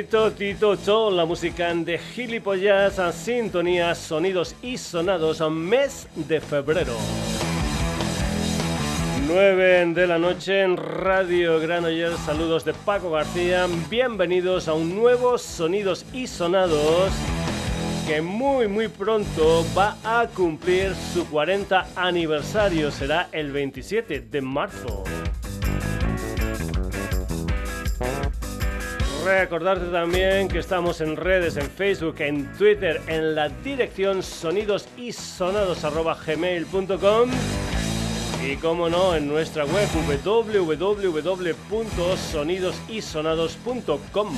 Tito, Tito, la música de gilipollas, sintonías, sonidos y sonados, mes de febrero. 9 de la noche en Radio Granollers, saludos de Paco García, bienvenidos a un nuevo Sonidos y Sonados que muy muy pronto va a cumplir su 40 aniversario, será el 27 de marzo. Recordarte también que estamos en redes, en Facebook, en Twitter, en la dirección sonidosisonados.gmail.com y como no, en nuestra web www.sonidosisonados.com.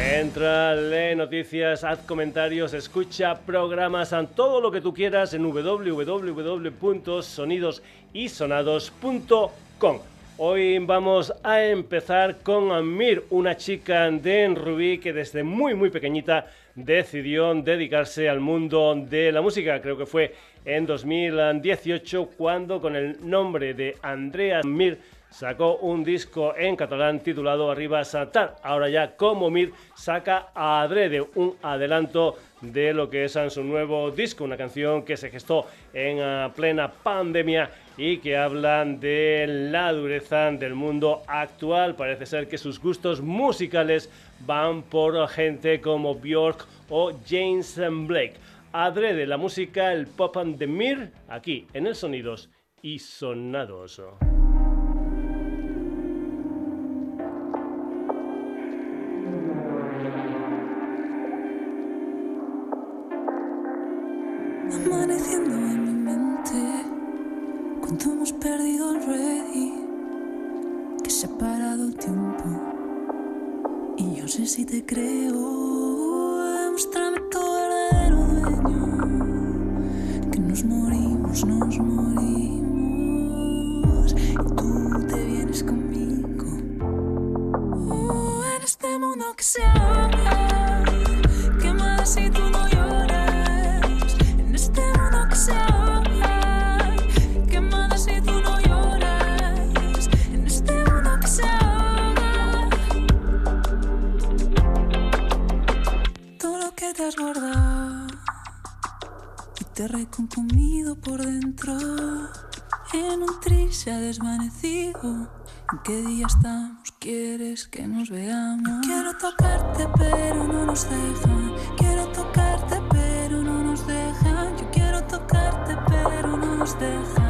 Entra, lee noticias, haz comentarios, escucha programas, todo lo que tú quieras en www.sonidosisonados.com. Hoy vamos a empezar con Mir, una chica de Rubí que desde muy muy pequeñita decidió dedicarse al mundo de la música. Creo que fue en 2018 cuando con el nombre de Andrea Mir sacó un disco en catalán titulado Arriba Satar. Ahora ya como Mir saca a Adrede un adelanto de lo que es su nuevo disco, una canción que se gestó en ah, plena pandemia y que hablan de la dureza del mundo actual. Parece ser que sus gustos musicales van por gente como Björk o James Blake. Adrede la música, el pop and the mir, aquí en el Sonidos y Sonados. Amaneciendo en mi mente, cuando hemos perdido el ready, que se ha parado el tiempo. Y yo sé si te creo, muéstrame todo verdadero dueño, que nos morimos, nos morimos, y tú te vienes conmigo. en este mundo que se ahoga, te reconcomido por dentro. En un tris se ha desvanecido. ¿En qué día estamos? ¿Quieres que nos veamos? quiero tocarte, pero no nos dejan. Quiero tocarte, pero no nos dejan. Yo quiero tocarte, pero no nos dejan.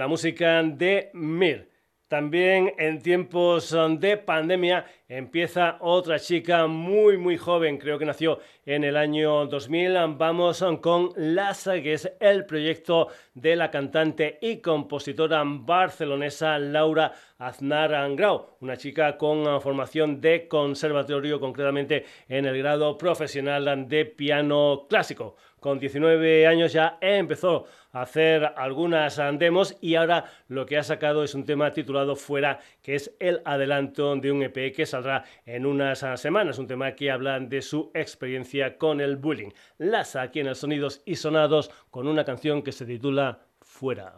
La música de Mir. También en tiempos de pandemia empieza otra chica muy muy joven, creo que nació en el año 2000. Vamos con Lasa, que es el proyecto de la cantante y compositora barcelonesa Laura Aznar Angrau, una chica con formación de conservatorio, concretamente en el grado profesional de piano clásico. Con 19 años ya empezó a hacer algunas demos y ahora lo que ha sacado es un tema titulado Fuera, que es el adelanto de un EP que saldrá en unas semanas, un tema que habla de su experiencia con el bullying. Laza aquí en el Sonidos y Sonados con una canción que se titula Fuera.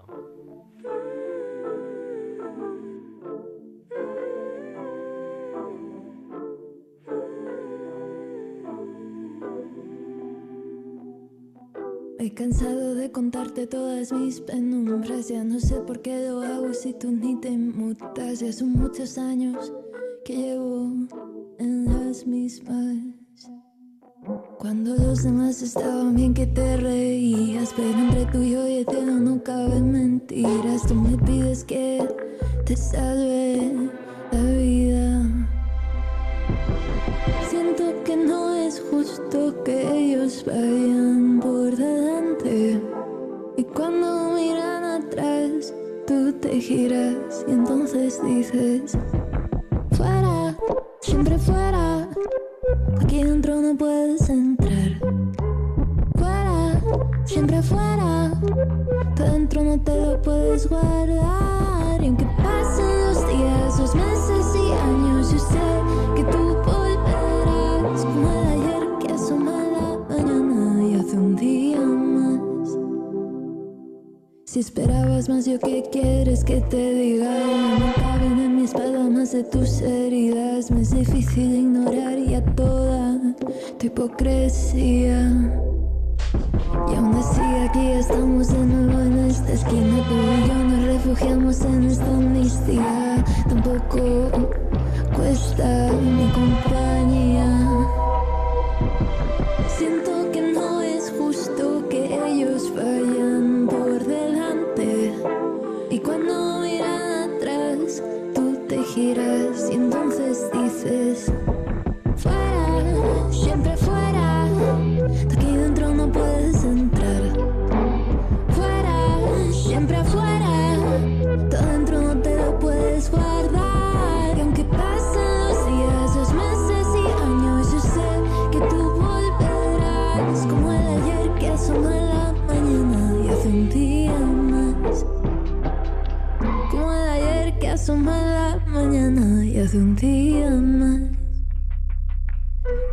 He cansado de contarte todas mis penumbras, ya no sé por qué lo hago si tú ni te mutas, ya son muchos años que llevo en las mismas. Cuando los demás estaban bien que te reías, pero entre tú y yo y el cielo no caben mentiras, tú me pides que te salve la vida. Siento que no es justo que ellos vayan cuando miran atrás, tú te giras y entonces dices, fuera, siempre fuera. Aquí dentro no puedes entrar. Fuera, siempre fuera. Dentro no te lo puedes guardar. Y aunque pasen los días, los meses Si esperabas más, yo qué quieres que te diga. No caben en mi espalda más de tus heridas. Me es difícil ignorar ya toda tu hipocresía. Y aún así aquí estamos de nuevo en esta esquina Tú y yo nos refugiamos en esta amnistía Tampoco cuesta mi compañía giras y entonces dices un día más.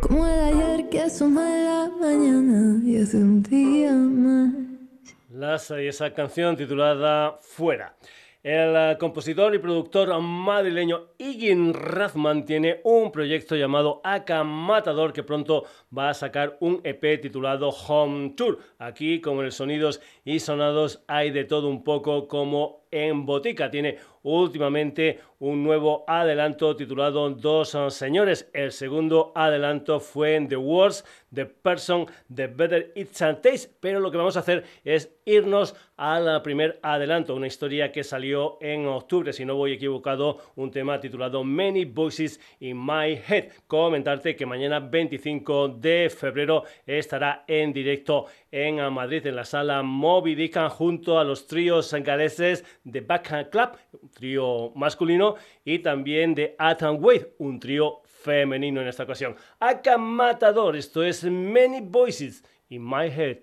Como el ayer que asoma la mañana y hace un día más. y esa canción titulada Fuera. El eh, compositor y productor madrileño Igin Rathman tiene un proyecto llamado Aka Matador que pronto va a sacar un EP titulado Home Tour. Aquí con el sonidos y sonados hay de todo un poco como en botica. Tiene últimamente un nuevo adelanto titulado Dos Señores. El segundo adelanto fue en The Words, The Person, The Better It's and Taste. Pero lo que vamos a hacer es irnos al primer adelanto, una historia que salió en octubre, si no voy equivocado, un tema titulado Many Voices in My Head. Comentarte que mañana 25 de febrero estará en directo en Madrid, en la sala Moby Dick, junto a los tríos galeses de Backhand Club, un trío masculino, y también de Atan Wade, un trío femenino en esta ocasión. Aka Matador, esto es Many Voices in My Head.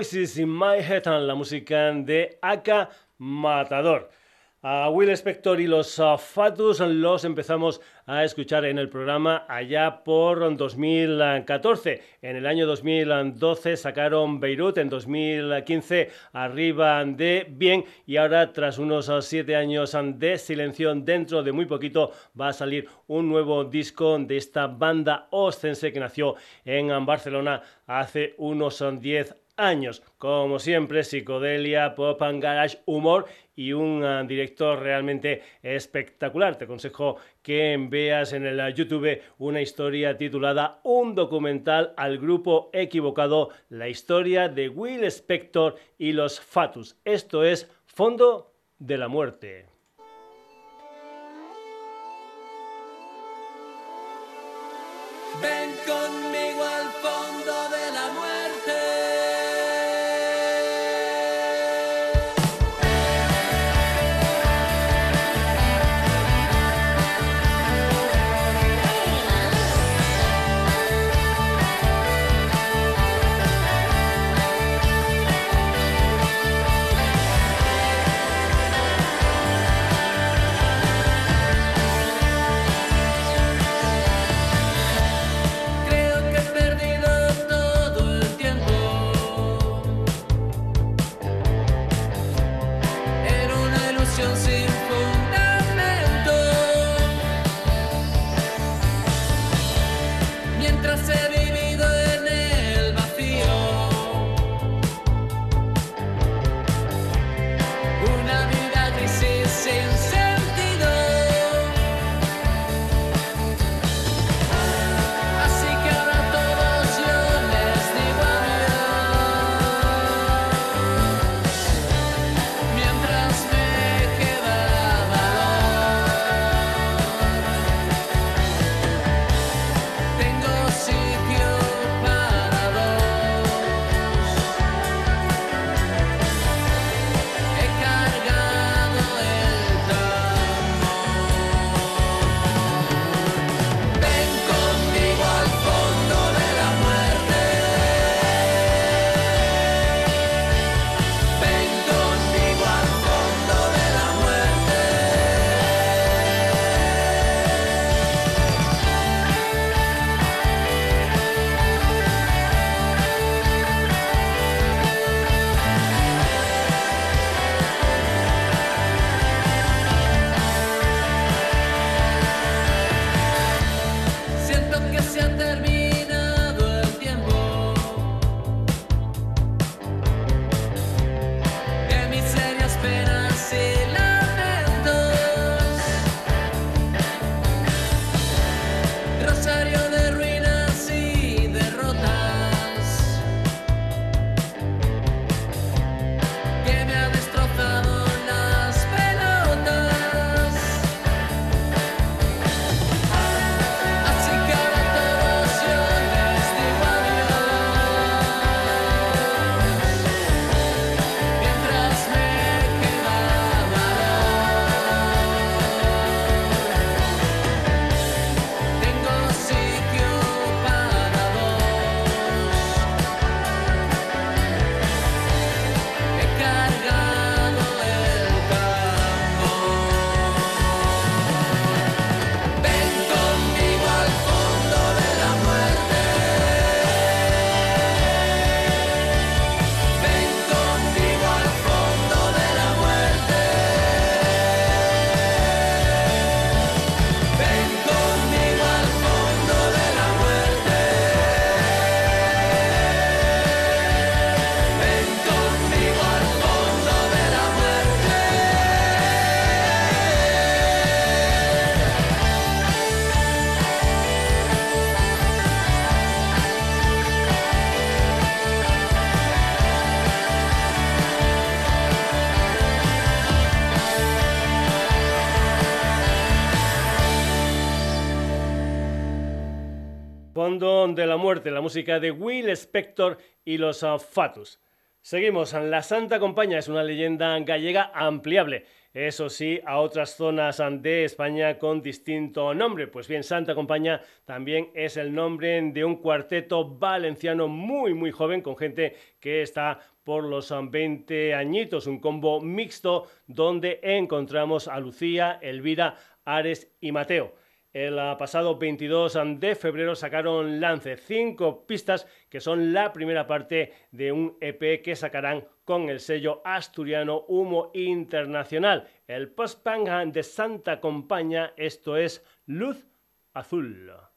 Voices in My Head, la música de Aka Matador. A Will Spector y los uh, Fatus los empezamos a escuchar en el programa allá por 2014. En el año 2012 sacaron Beirut, en 2015 Arriba de Bien y ahora tras unos uh, siete años de silencio dentro de muy poquito va a salir un nuevo disco de esta banda ostense que nació en Barcelona hace unos 10 uh, años. Como siempre, psicodelia, pop and garage, humor y un ah, director realmente espectacular. Te aconsejo que veas en el YouTube una historia titulada Un documental al grupo equivocado, la historia de Will Spector y los Fatus. Esto es Fondo de la Muerte. Música de Will Spector y los uh, Fatus. Seguimos. La Santa Compaña es una leyenda gallega ampliable. Eso sí, a otras zonas de España con distinto nombre. Pues bien, Santa Compaña también es el nombre de un cuarteto valenciano muy, muy joven, con gente que está por los 20 añitos, un combo mixto donde encontramos a Lucía, Elvira, Ares y Mateo. El pasado 22 de febrero sacaron Lance, cinco pistas que son la primera parte de un EP que sacarán con el sello asturiano Humo Internacional. El post-punk de Santa Compaña, esto es Luz Azul.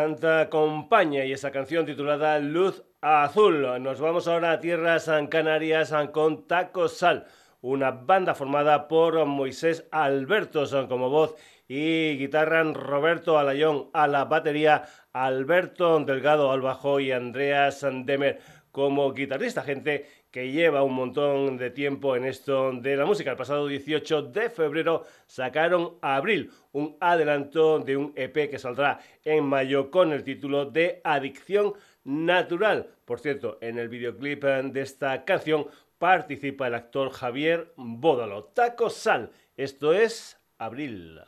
Santa Compaña y esa canción titulada Luz Azul. Nos vamos ahora a tierras canarias con Taco Sal una banda formada por Moisés Albertos como voz y guitarra, Roberto Alayón a la batería, Alberto Delgado al bajo y Andreas Demer como guitarrista, gente que lleva un montón de tiempo en esto de la música. El pasado 18 de febrero sacaron Abril, un adelanto de un EP que saldrá en mayo con el título de Adicción Natural. Por cierto, en el videoclip de esta canción participa el actor Javier Bódalo. Taco Sal, esto es Abril.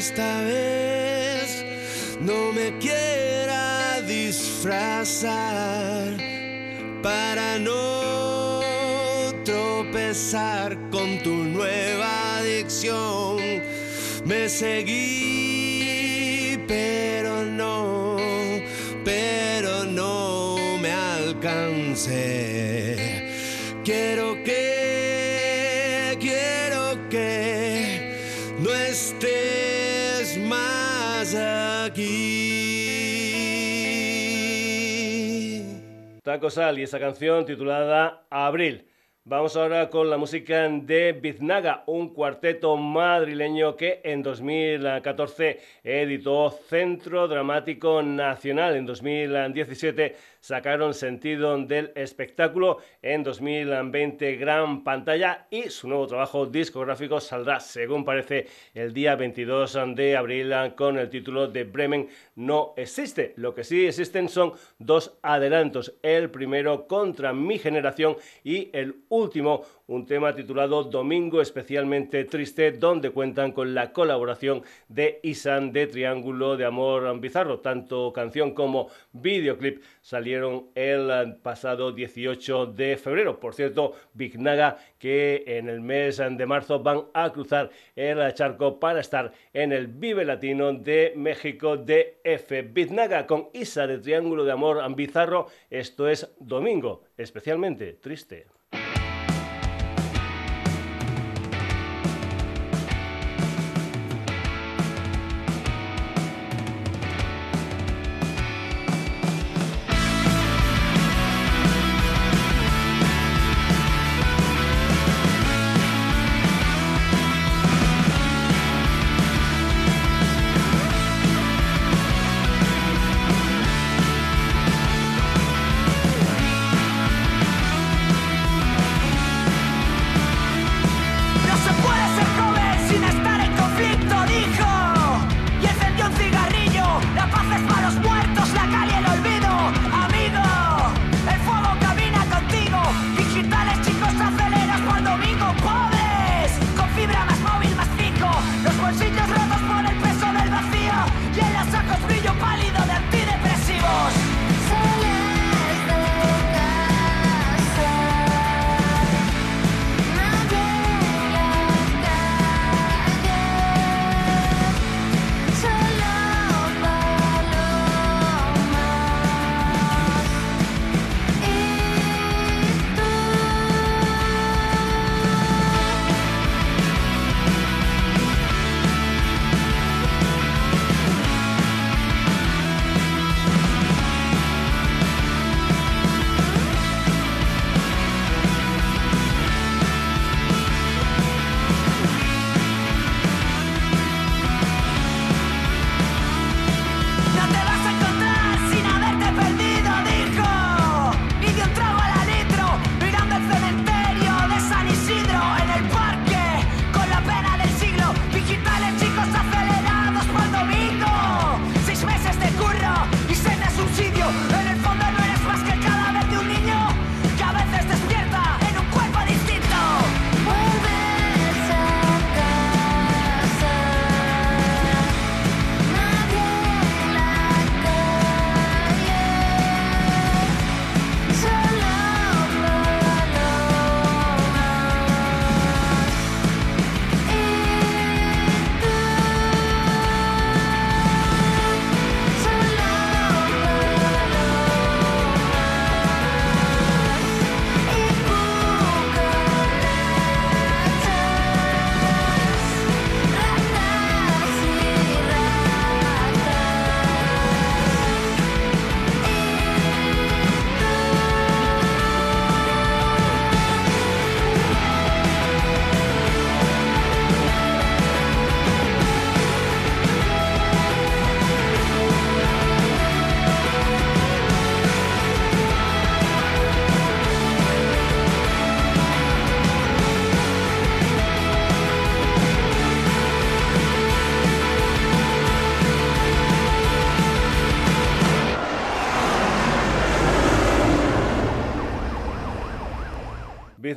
esta vez. Y esa canción titulada Abril. Vamos ahora con la música de Biznaga, un cuarteto madrileño que en 2014 editó Centro Dramático Nacional. En 2017 sacaron Sentido del Espectáculo en 2020 Gran Pantalla y su nuevo trabajo discográfico saldrá, según parece, el día 22 de abril con el título de Bremen no existe. Lo que sí existen son dos adelantos. El primero contra mi generación y el último un tema titulado Domingo especialmente triste, donde cuentan con la colaboración de Isan de Triángulo de Amor Bizarro. Tanto canción como videoclip salieron el pasado 18 de febrero. Por cierto, Big Naga que en el mes de marzo van a cruzar el charco para estar en el Vive Latino de México de F. Big Naga con Isa de Triángulo de Amor Bizarro. Esto es Domingo especialmente triste.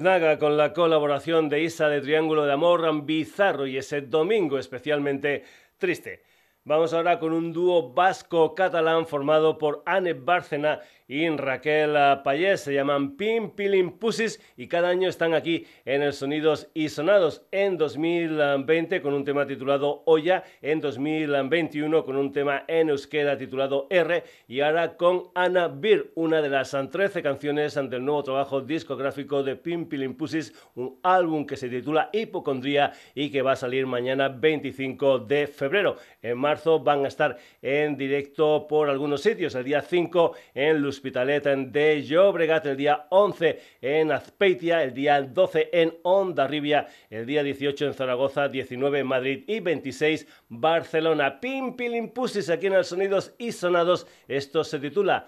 Con la colaboración de Isa de Triángulo de Amor, Bizarro y ese domingo especialmente triste. Vamos ahora con un dúo vasco-catalán formado por Anne Bárcena y Raquel Payés. Se llaman Pim Pilim Pussies y cada año están aquí en el Sonidos y Sonados. En 2020 con un tema titulado Olla, en 2021 con un tema en euskera titulado R y ahora con Ana Bir, una de las 13 canciones ante el nuevo trabajo discográfico de Pim Pilim Pussies, un álbum que se titula Hipocondría y que va a salir mañana 25 de febrero. En marzo van a estar en directo por algunos sitios, el día 5 en Luz Hospitalet de Llobregat, el día 11 en Azpeitia, el día 12 en Ondarribia, el día 18 en Zaragoza, 19 en Madrid y 26 Barcelona. Pim, pilim, pusis aquí en el Sonidos y Sonados. Esto se titula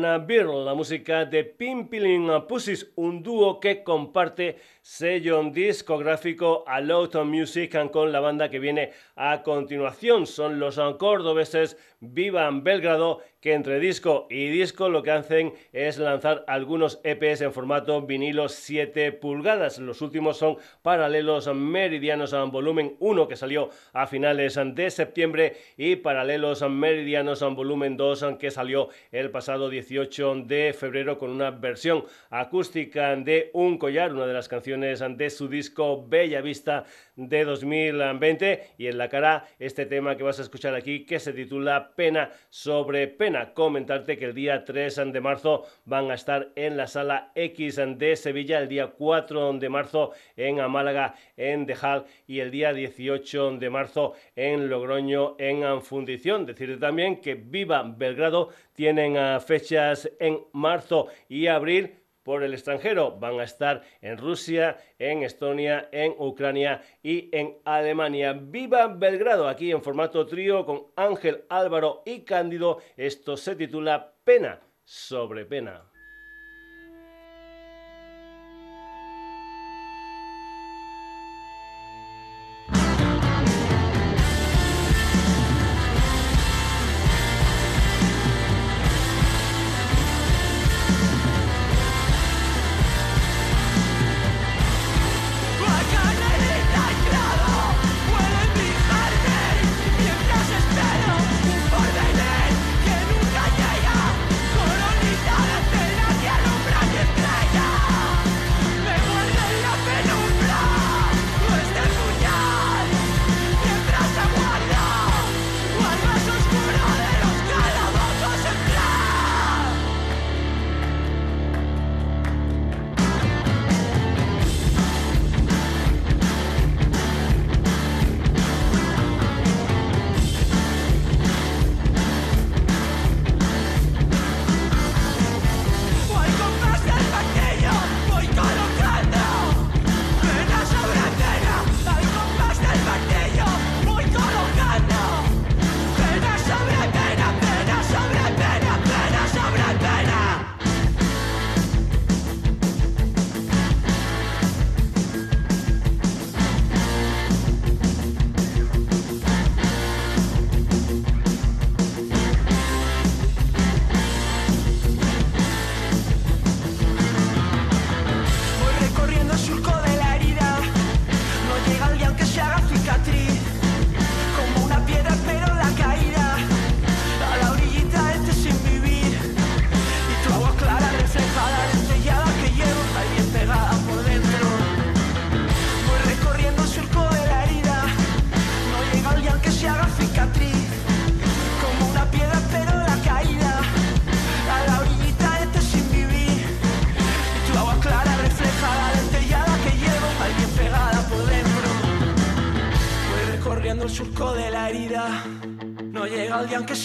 La música de Pimpilin Pussies, un dúo que comparte sello discográfico Alauton Music con la banda que viene a continuación. Son los cordobeses Vivan Belgrado, que entre disco y disco lo que hacen es lanzar algunos EPs en formato vinilo 7 pulgadas. Los últimos son Paralelos Meridianos en volumen 1 que salió a finales de septiembre y Paralelos Meridianos en volumen 2 que salió el pasado 18 de febrero con una versión acústica de Un Collar, una de las canciones de su disco Bella Vista de 2020 y en la cara este tema que vas a escuchar aquí que se titula Pena sobre Pena. Comentarte que el día 3 de marzo van a estar en la sala X de Sevilla, el día 4 de marzo en Málaga en Dejal y el día 18 de marzo en Logroño en Fundición. Decirte también que Viva Belgrado tienen ah, fechas en marzo y abril por el extranjero. Van a estar en Rusia, en Estonia, en Ucrania y en Alemania. Viva Belgrado, aquí en formato trío con Ángel, Álvaro y Cándido. Esto se titula Pena sobre Pena.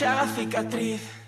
deixar cicatriz.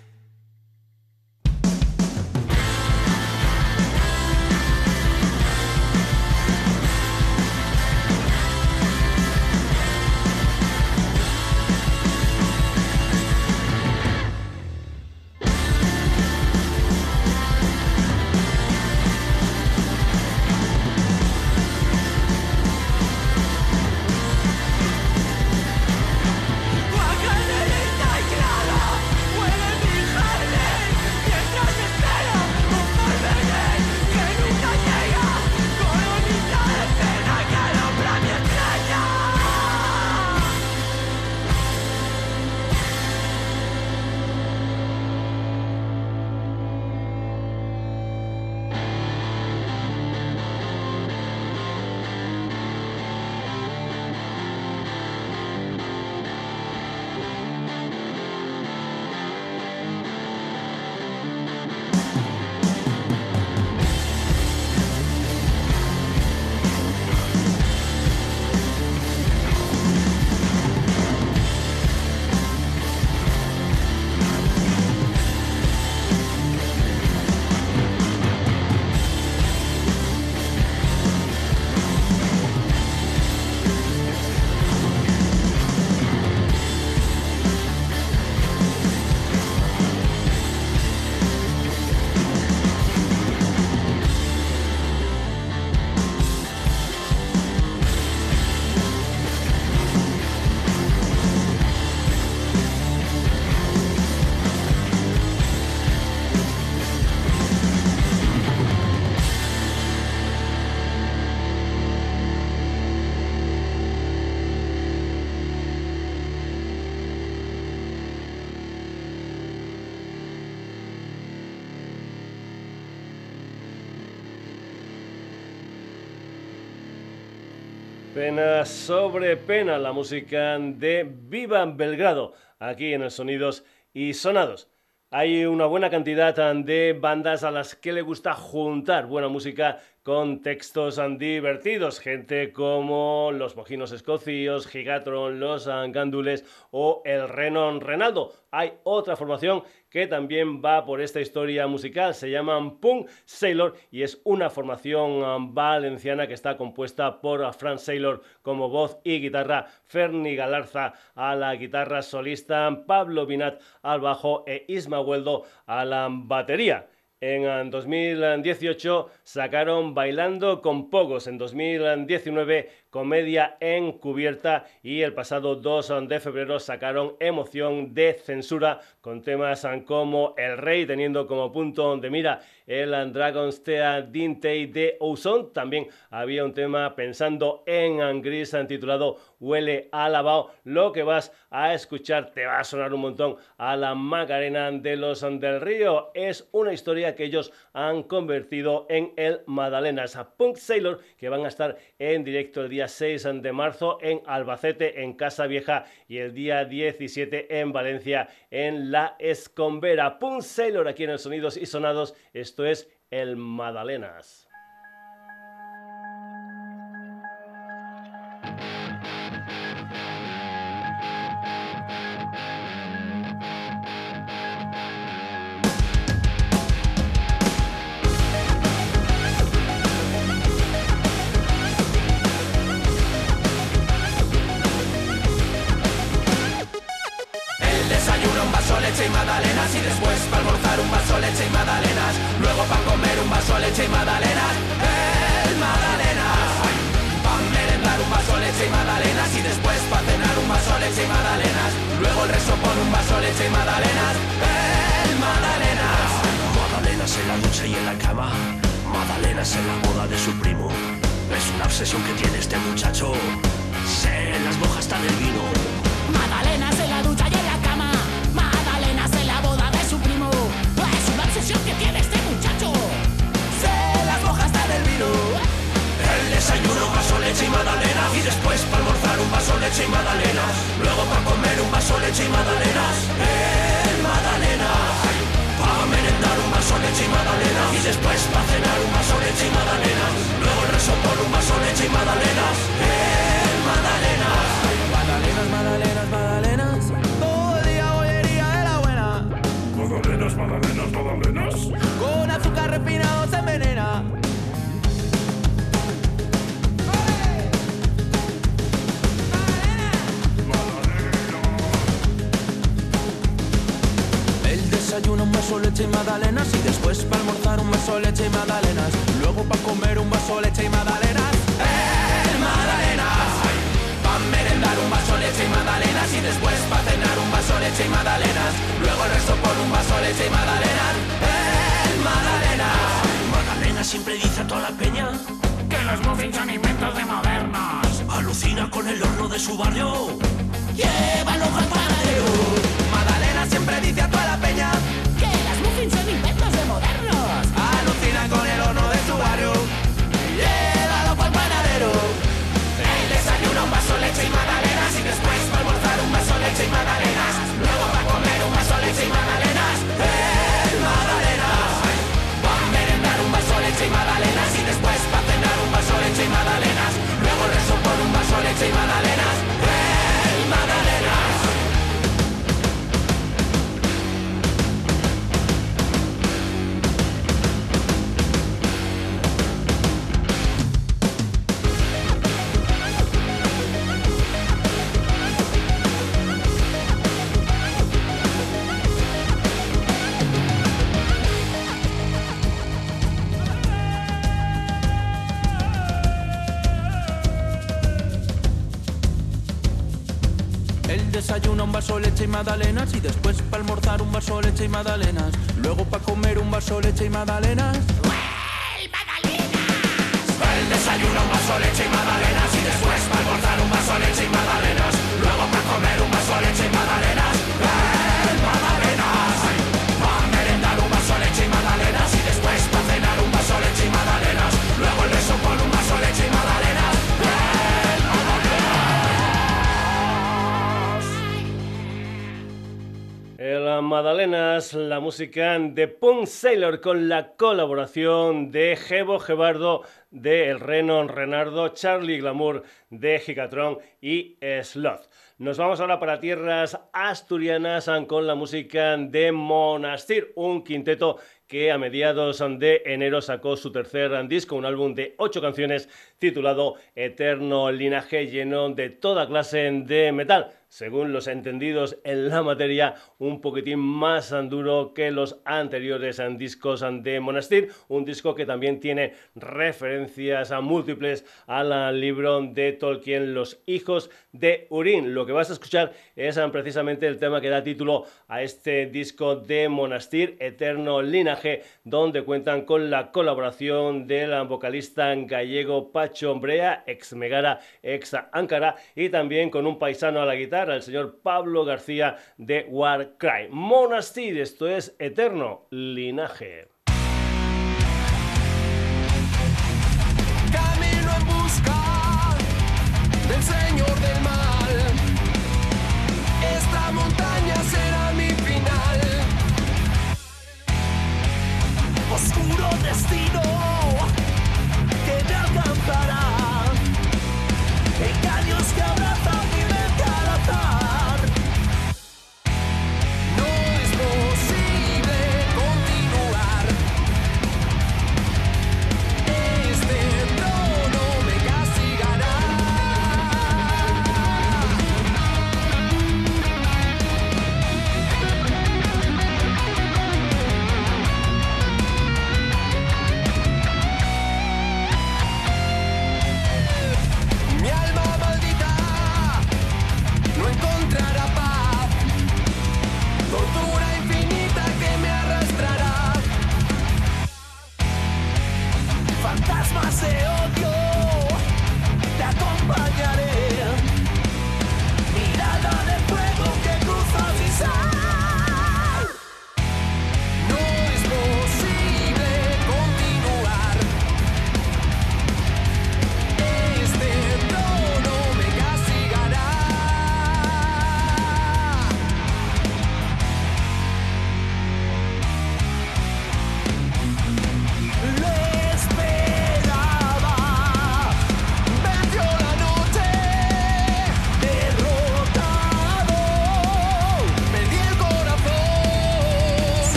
Sobre pena, la música de Viva Belgrado, aquí en el Sonidos y Sonados. Hay una buena cantidad de bandas a las que le gusta juntar buena música con textos divertidos, gente como los Mojinos Escocios, Gigatron, los Gándules o el Renon Renaldo. Hay otra formación que también va por esta historia musical, se llaman Punk Sailor y es una formación valenciana que está compuesta por Frank Sailor como voz y guitarra, Ferni Galarza a la guitarra solista, Pablo Binat al bajo e Isma Hueldo a la batería. En 2018 sacaron Bailando con Pogos. En 2019 Comedia Encubierta y el pasado 2 de febrero sacaron Emoción de Censura con temas como El Rey teniendo como punto de mira el Dragon's Tea Dintei de Ozone. También había un tema pensando en Angris titulado Huele a lavado. Lo que vas a escuchar te va a sonar un montón a la Macarena de los del Río. Es una historia que ellos han convertido en el Madalenas a Punk Sailor que van a estar en directo el día 6 de marzo en Albacete, en Casa Vieja, y el día 17 en Valencia, en La Escombera. Pun Sailor aquí en el Sonidos y Sonados. Esto es el Madalenas. Vaso leche y magdalenas y después para almorzar un vaso leche y magdalenas. Luego para comer un vaso leche y magdalenas. El magdalenas. Para merendar un vaso leche y magdalenas y después para cenar un vaso leche y magdalenas. Luego el resto con un vaso leche y magdalenas. El magdalenas. Magdalena siempre dice a toda la peña Que los muffins son inventos de modernos. Alucina con el horno de su barrio. Llévalo al magdalenas y después para almorzar un vaso leche y magdalenas. Luego para comer un vaso leche y magdalenas. El desayuno, un vaso leche y magdalenas Y después para almorzar un vaso leche y Madalenas, la música de Punk Sailor con la colaboración de Gebo Gebardo de El Renon Renardo, Charlie Glamour de Gigatron y Sloth. Nos vamos ahora para tierras asturianas con la música de Monastir, un quinteto que a mediados de enero sacó su tercer disco, un álbum de ocho canciones titulado Eterno Linaje, lleno de toda clase de metal según los entendidos en la materia, un poquitín más duro que los anteriores discos de Monastir, un disco que también tiene referencias a múltiples al libro de Tolkien, Los hijos de Urín. Lo que vas a escuchar es precisamente el tema que da título a este disco de Monastir, Eterno Linaje, donde cuentan con la colaboración del vocalista gallego Pacho Brea, ex Megara, ex Ankara, y también con un paisano a la guitarra al señor Pablo García de Warcry. Monastir, esto es Eterno Linaje.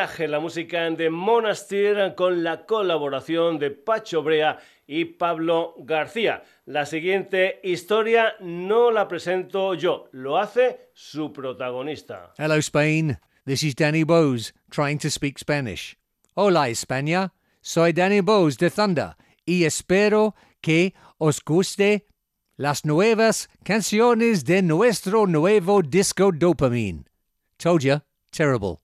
Eterno Linaje, la música de Monastir con la colaboración de Pacho Brea y Pablo García. La siguiente historia no la presento yo, lo hace su protagonista. Hello, Spain. This is Danny Bose, trying to speak Spanish. Hola, España. Soy Danny Bose de Thunder y espero que os guste las nuevas canciones de nuestro nuevo disco Dopamine. Told ya, terrible.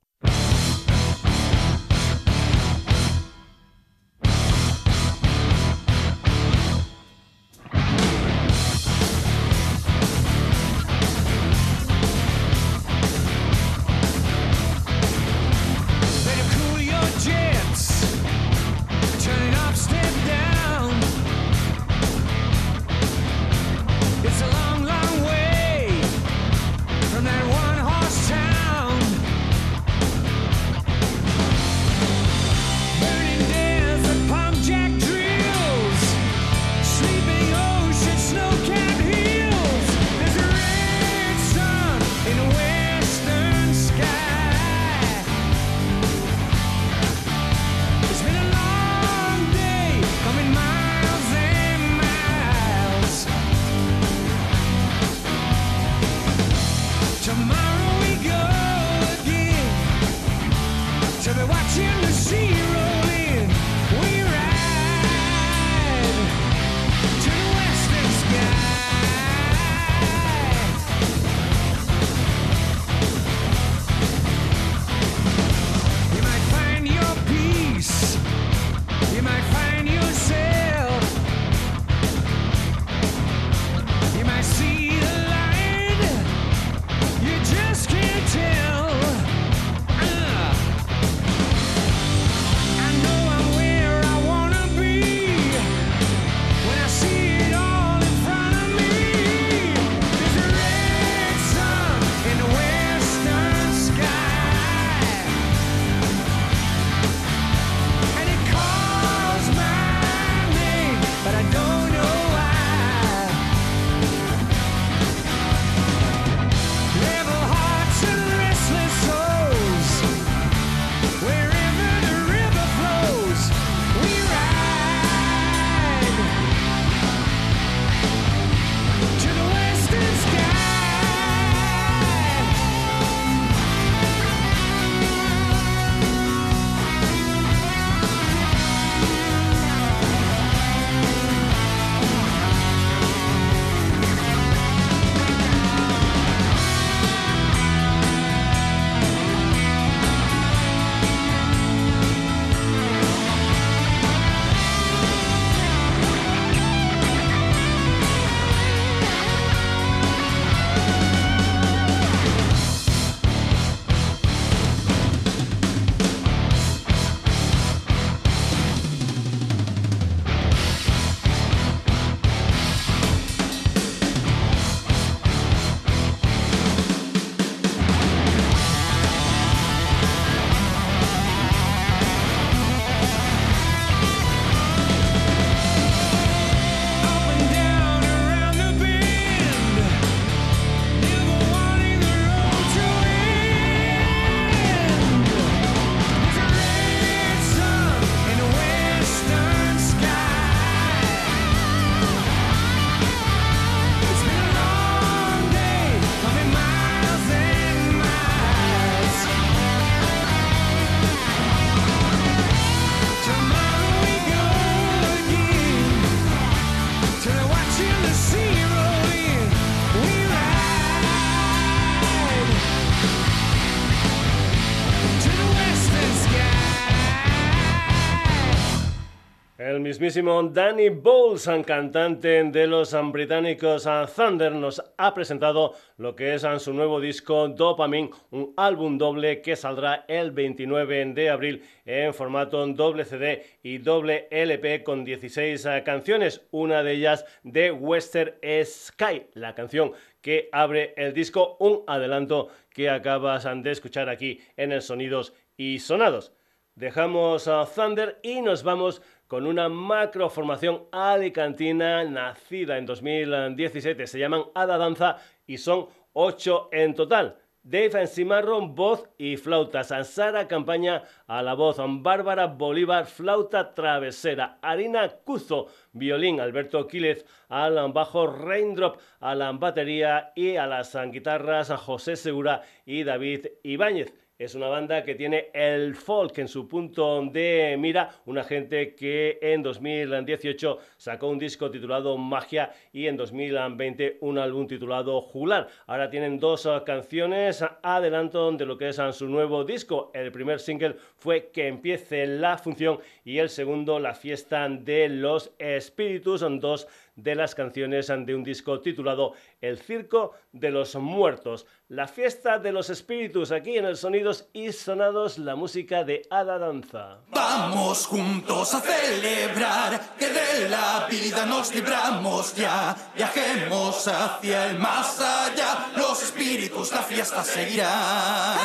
Mismísimo Danny Bowles, cantante de los británicos Thunder, nos ha presentado lo que es su nuevo disco Dopamine, un álbum doble que saldrá el 29 de abril en formato doble CD y doble LP con 16 canciones, una de ellas de Western Sky, la canción que abre el disco, un adelanto que acabas de escuchar aquí en el Sonidos y Sonados. Dejamos a Thunder y nos vamos con una macroformación alicantina nacida en 2017. Se llaman Ada Danza y son ocho en total. Dave Cimarron, voz y flautas. Sara Campaña a la voz. Bárbara Bolívar, flauta travesera. Arina Cuzo, violín. Alberto Quílez al bajo. Raindrop a la batería y a las guitarras José Segura y David Ibáñez. Es una banda que tiene el folk en su punto de mira, una gente que en 2018 sacó un disco titulado Magia y en 2020 un álbum titulado Jular. Ahora tienen dos canciones adelanto de lo que es su nuevo disco. El primer single fue Que empiece la función y el segundo La fiesta de los espíritus. Son dos de las canciones de un disco titulado El Circo de los Muertos. La fiesta de los espíritus aquí en el Sonidos y Sonados, la música de Ada Danza. Vamos juntos a celebrar que de la vida nos libramos ya. Viajemos hacia el más allá, los espíritus, la fiesta seguirán.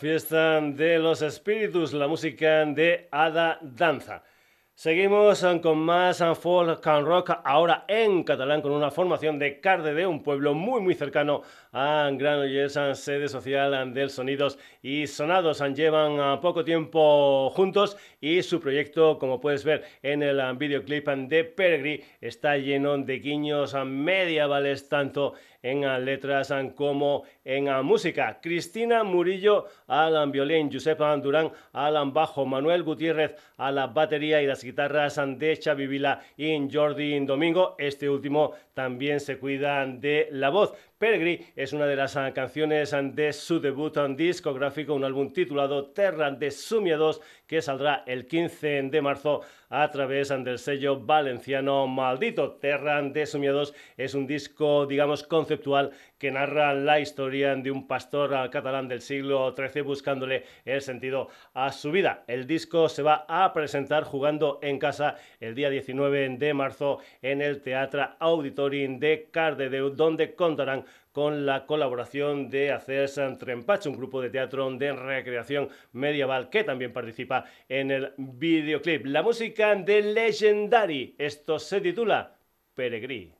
Fiesta de los espíritus, la música de Ada Danza. Seguimos con más folk and rock, ahora en catalán, con una formación de Cardede, un pueblo muy muy cercano a Granollers, sede social del Sonidos y Sonados. Llevan poco tiempo juntos y su proyecto, como puedes ver en el videoclip de Peregrí, está lleno de guiños medievales tanto en letras como en música. Cristina Murillo al violín, Giuseppe Durán al bajo, Manuel Gutiérrez a la batería y las guitarras de Xavi Vila y Jordi Domingo. Este último también se cuida de la voz. Peregrí es una de las canciones de su debut discográfico, un álbum titulado Terra de Sumia 2 que saldrá el 15 de marzo a través del sello valenciano Maldito. Terra de Sumia 2 es un disco, digamos, conceptual que narra la historia de un pastor catalán del siglo XIII buscándole el sentido a su vida. El disco se va a presentar jugando en casa el día 19 de marzo en el Teatro Auditorium de Cardedeu, donde contarán con la colaboración de Acers Trempach, un grupo de teatro de recreación medieval que también participa en el videoclip. La música de Legendary, esto se titula Peregrí.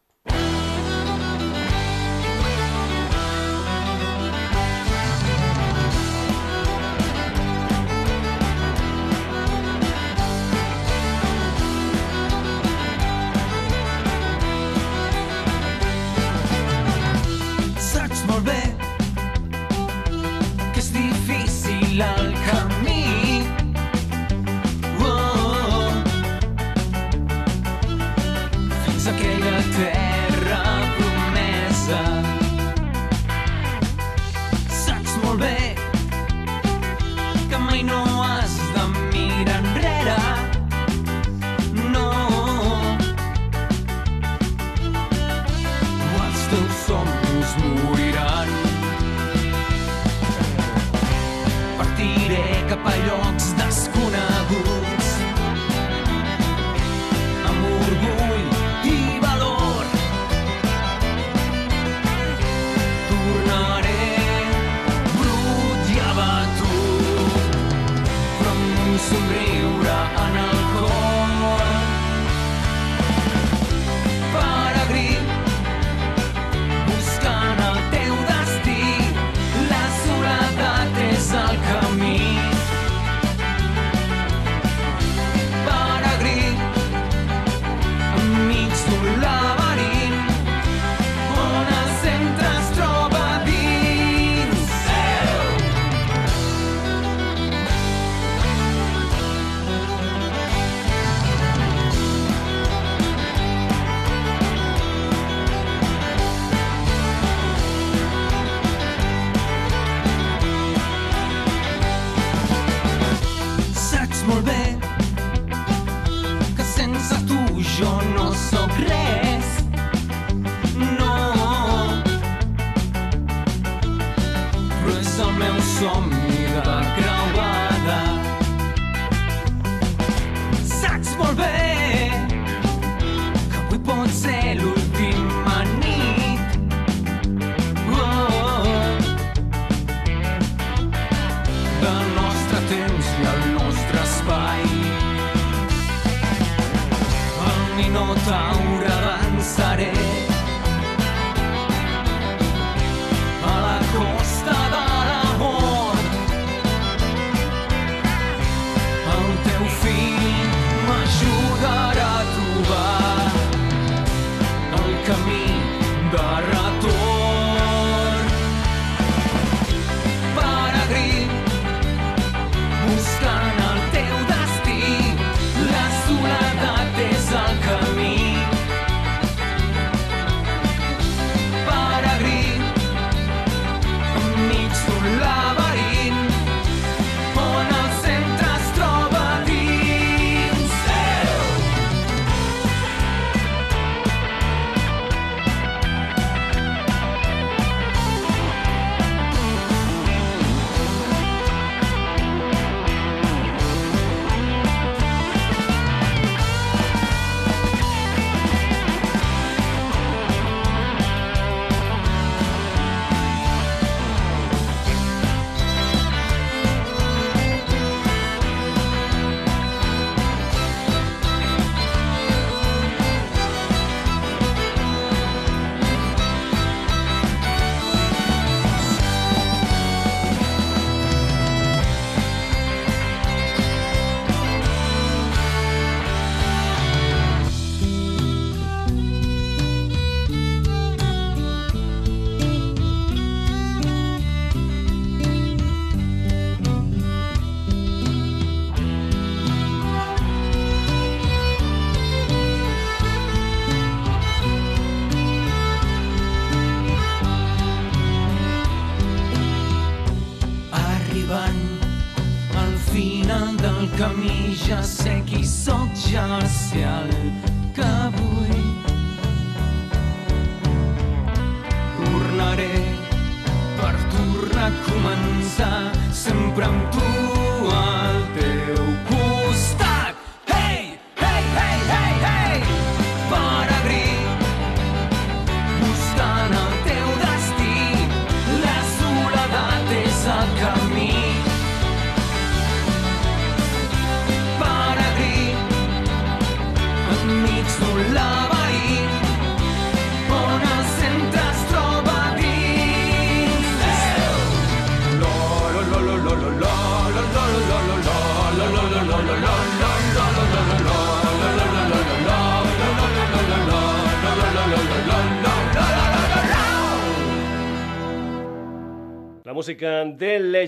la terra.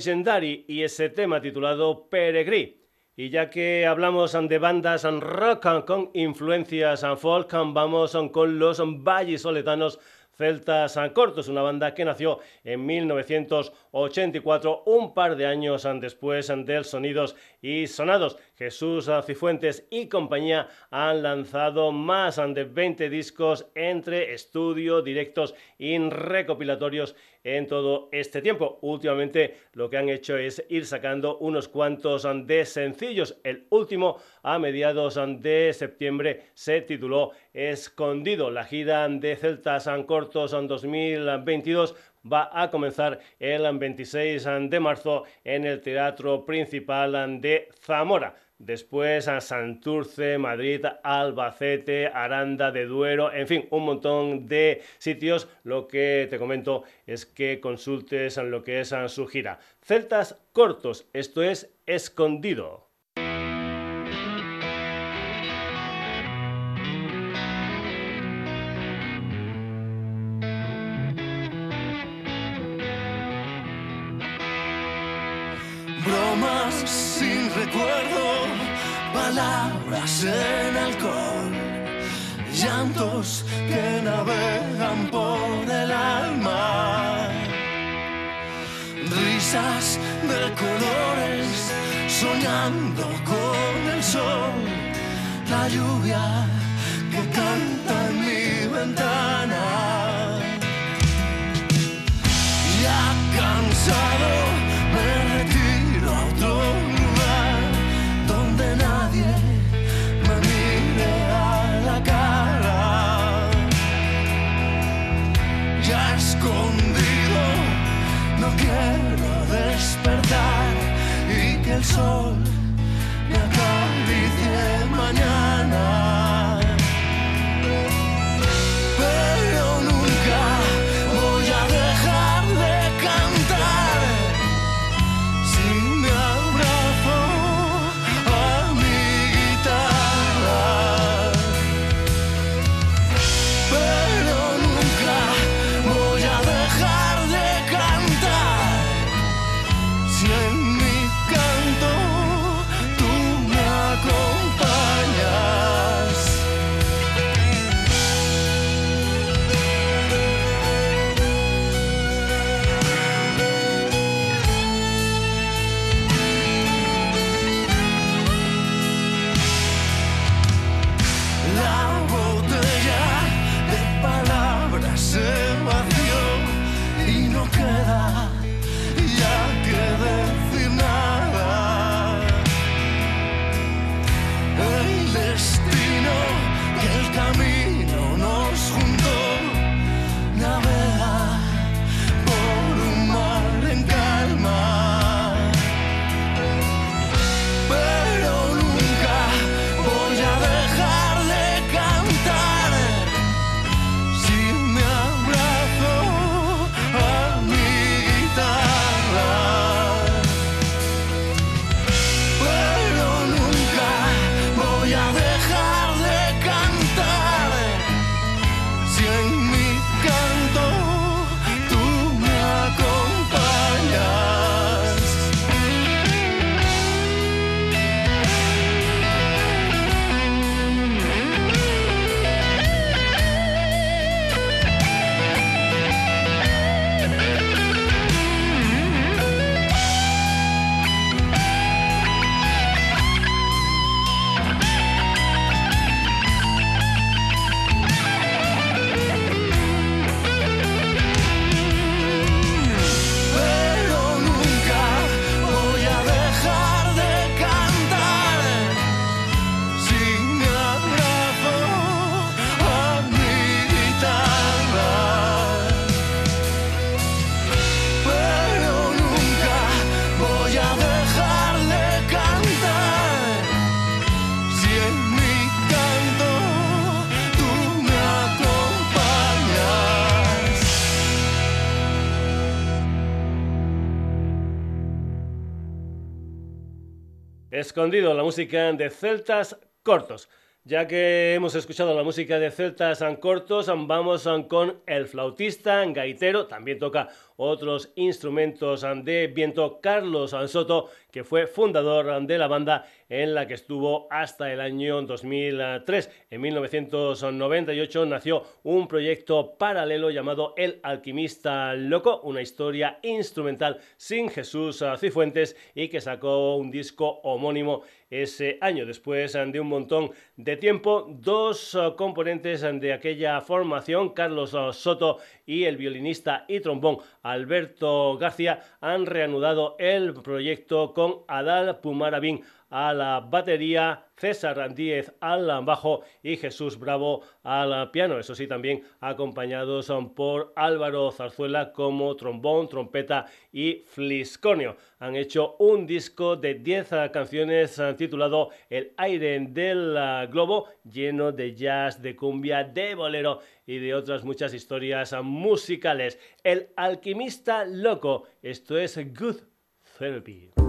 Legendary y ese tema titulado Peregrí. Y ya que hablamos de bandas rock con influencias folk, vamos con los vallisoletanos Celtas Cortos, una banda que nació en 1984, un par de años después del Sonidos y Sonados. Jesús Cifuentes y compañía han lanzado más de 20 discos entre estudio, directos y recopilatorios en todo este tiempo. Últimamente lo que han hecho es ir sacando unos cuantos de sencillos. El último a mediados de septiembre se tituló Escondido. La gira de Celtas Cortos en 2022 va a comenzar el 26 de marzo en el Teatro Principal de Zamora. Después a Santurce, Madrid, Albacete, Aranda de Duero, en fin, un montón de sitios. Lo que te comento es que consultes lo que es su gira. Celtas cortos, esto es escondido. Palabras en alcohol, llantos que navegan por el alma, risas de colores, soñando con el sol, la lluvia que canta en mi ventana. soul. Escondido la música de celtas cortos. Ya que hemos escuchado la música de celtas cortos, vamos con el flautista, gaitero, también toca otros instrumentos de viento, Carlos Soto, que fue fundador de la banda en la que estuvo hasta el año 2003. En 1998 nació un proyecto paralelo llamado El Alquimista Loco, una historia instrumental sin Jesús Cifuentes y que sacó un disco homónimo ese año. Después de un montón de tiempo, dos componentes de aquella formación, Carlos Soto y el violinista y trombón Alberto García han reanudado el proyecto con Adal Pumarabín a la batería, César Díez al bajo y Jesús Bravo al piano. Eso sí, también acompañados por Álvaro Zarzuela como trombón, trompeta y fliscornio. Han hecho un disco de 10 canciones titulado El aire del globo, lleno de jazz, de cumbia, de bolero y de otras muchas historias musicales. El alquimista loco, esto es Good Therapy.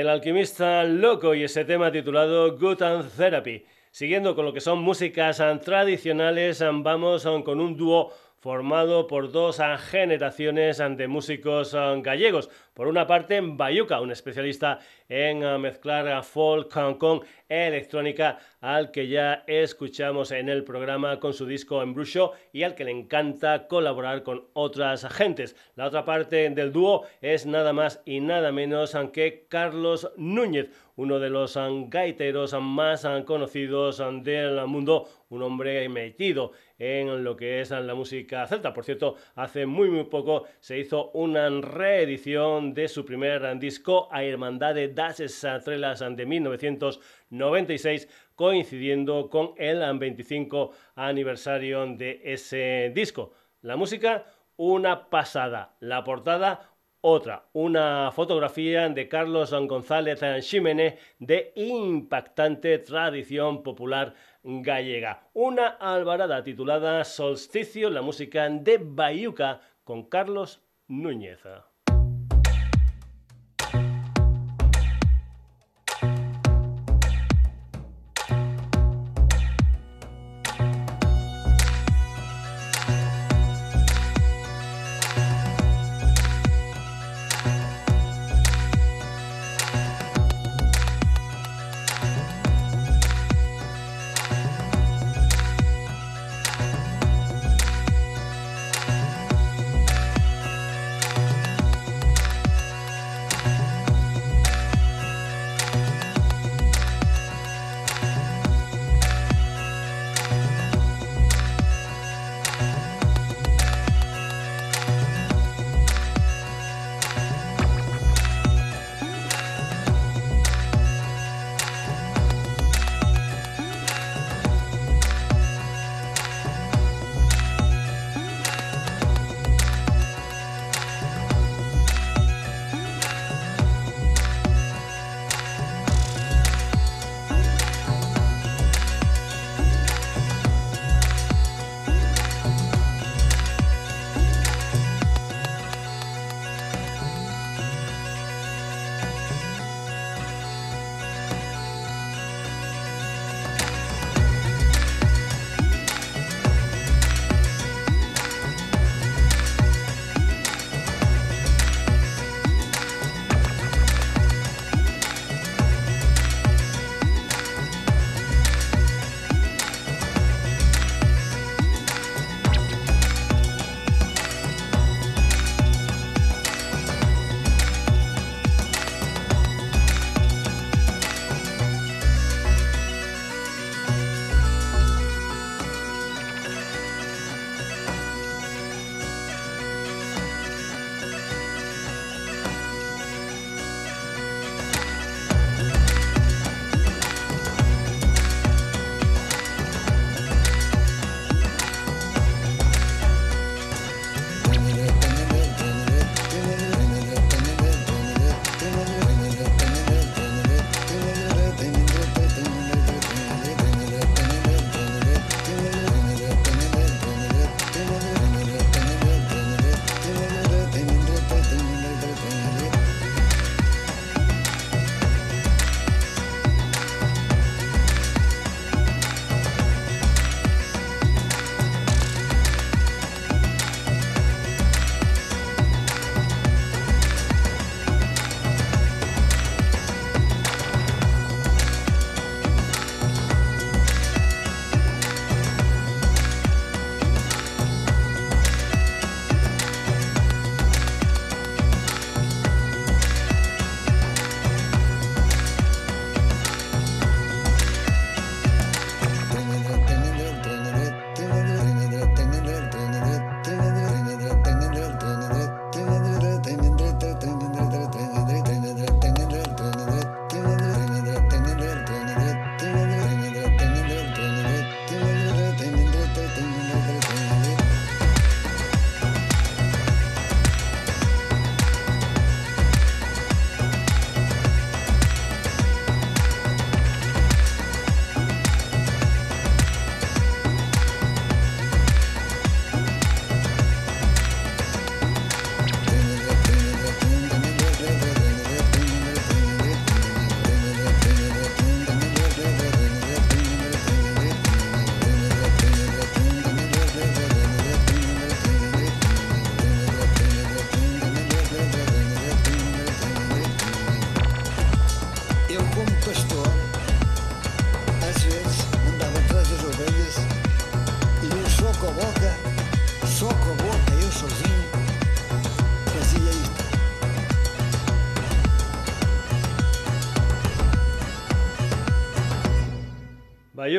El alquimista loco y ese tema titulado and Therapy. Siguiendo con lo que son músicas tradicionales, vamos con un dúo formado por dos generaciones de músicos gallegos. Por una parte, Bayuca, un especialista en mezclar folk con electrónica, al que ya escuchamos en el programa con su disco Embrujo y al que le encanta colaborar con otras agentes. La otra parte del dúo es nada más y nada menos que Carlos Núñez, uno de los gaiteros más conocidos del mundo, un hombre metido en lo que es la música celta. Por cierto, hace muy muy poco se hizo una reedición de su primer disco a Hermandad das Estrelas de 1996 coincidiendo con el 25 aniversario de ese disco. La música, una pasada. La portada, otra, una fotografía de Carlos González Ximénez de impactante tradición popular gallega. Una alvarada titulada Solsticio, la música de Bayuca con Carlos Núñez.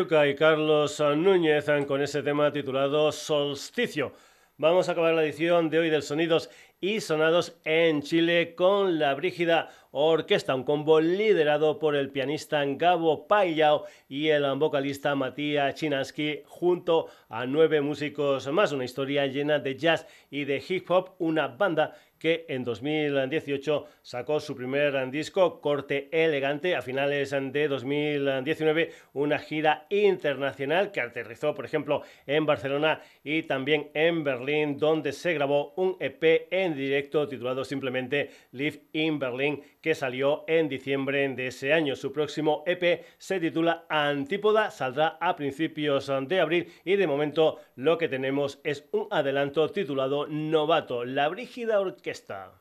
Y Carlos Núñez con ese tema titulado Solsticio. Vamos a acabar la edición de hoy del Sonidos y Sonados en Chile con la Brígida Orquesta, un combo liderado por el pianista Gabo Payao y el vocalista Matías Chinaski junto a nueve músicos más. Una historia llena de jazz y de hip hop, una banda que en 2018 sacó su primer disco, Corte Elegante, a finales de 2019, una gira internacional que aterrizó, por ejemplo, en Barcelona y también en Berlín, donde se grabó un EP en directo titulado simplemente Live in Berlin, que salió en diciembre de ese año. Su próximo EP se titula Antípoda, saldrá a principios de abril y de momento lo que tenemos es un adelanto titulado Novato, la brígida orquesta.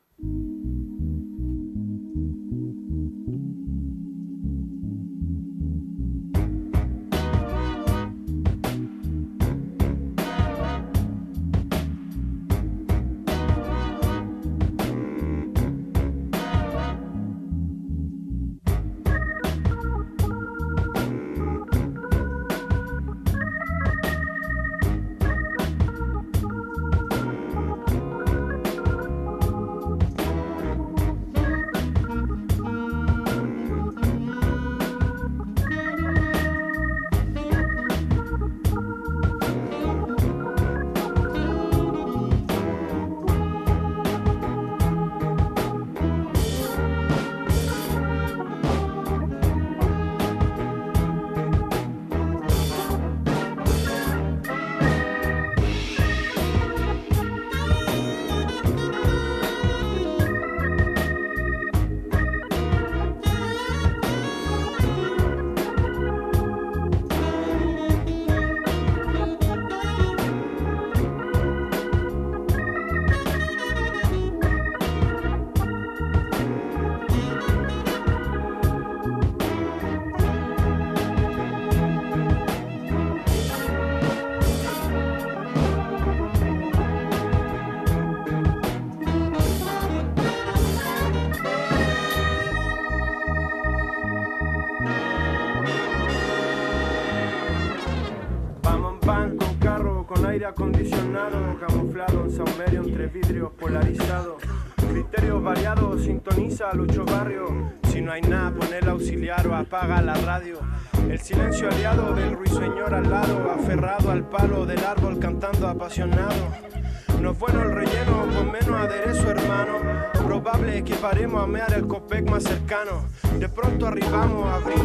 Los ocho barrios. Si no hay nada, pon el auxiliar o apaga la radio. El silencio aliado del ruiseñor al lado, aferrado al palo del árbol cantando apasionado. No es bueno el relleno con menos aderezo, hermano. Probable que paremos a mear el copec más cercano. De pronto arribamos, abrimos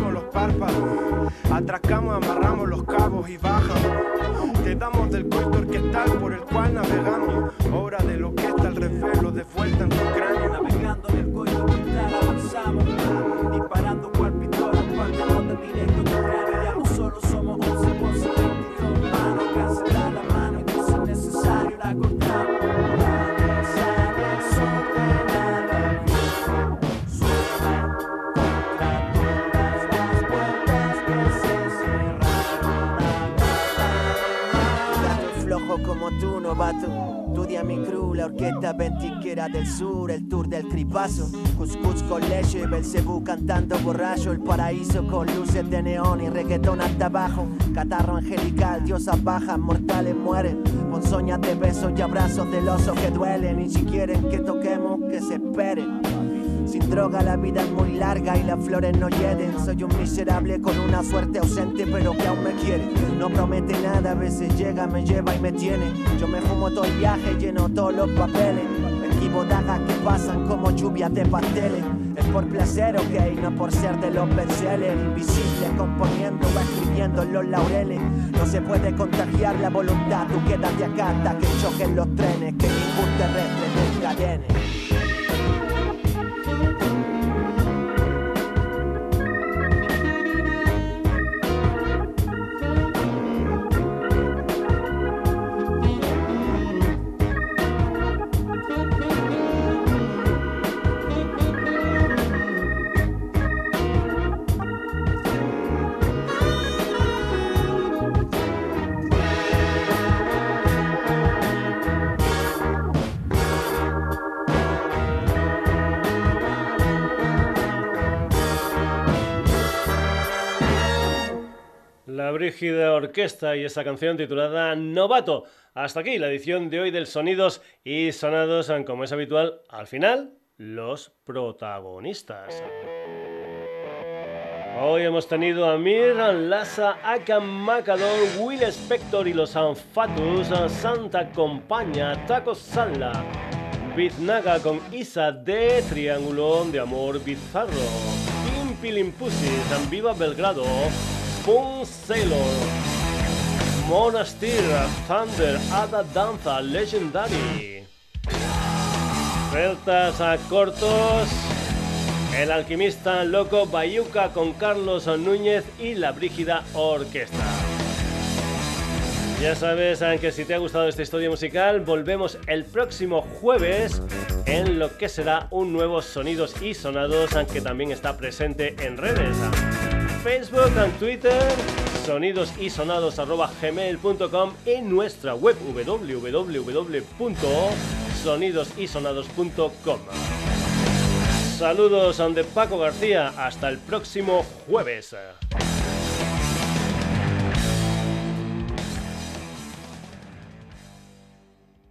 como tú, novato. Estudia mi crew, la orquesta ventiquera del sur, el tour del cripazo. Cuscus con leche, Belcebú cantando borracho, el paraíso con luces de neón y reggaetón hasta abajo. Catarro angelical, diosas bajas, mortales mueren. Ponzoñas de besos y abrazos del oso que duelen. Y si quieren que toquemos, que se esperen. Sin droga la vida es muy larga y las flores no hieden. Soy un miserable con una suerte ausente, pero que aún me quiere. No promete nada, a veces llega, me lleva y me tiene. Yo me fumo todo el viaje, lleno todos los papeles. Esquivo dagas que pasan como lluvias de pasteles. Es por placer, ok, no por ser de los bestsellers. Invisible, componiendo o escribiendo en los laureles. No se puede contagiar la voluntad, tú quédate acá hasta que choquen los trenes. Que ningún terrestre te encadene. Brígida Orquesta y esa canción titulada Novato. Hasta aquí la edición de hoy del Sonidos y Sonados, como es habitual, al final, los protagonistas. Hoy hemos tenido a Mir, Lasa, Akam Macador, Will Spector y los Anfatus, Santa Compaña, Taco Sala, Biznaga con Isa de Triángulo de Amor Bizarro, Pimpilimpussi, Viva Belgrado, Pun Sailor, Monastir, Thunder, Ada Danza, Legendary, Celtas a cortos, El Alquimista Loco, Bayuca con Carlos Núñez y La Brígida Orquesta. Ya sabes que si te ha gustado esta historia musical, volvemos el próximo jueves en lo que será un nuevo Sonidos y Sonados que también está presente en redes. Facebook, en Twitter, sonidosisonados.gmail.com y nuestra web www.sonidosisonados.com. Saludos de Paco García, hasta el próximo jueves.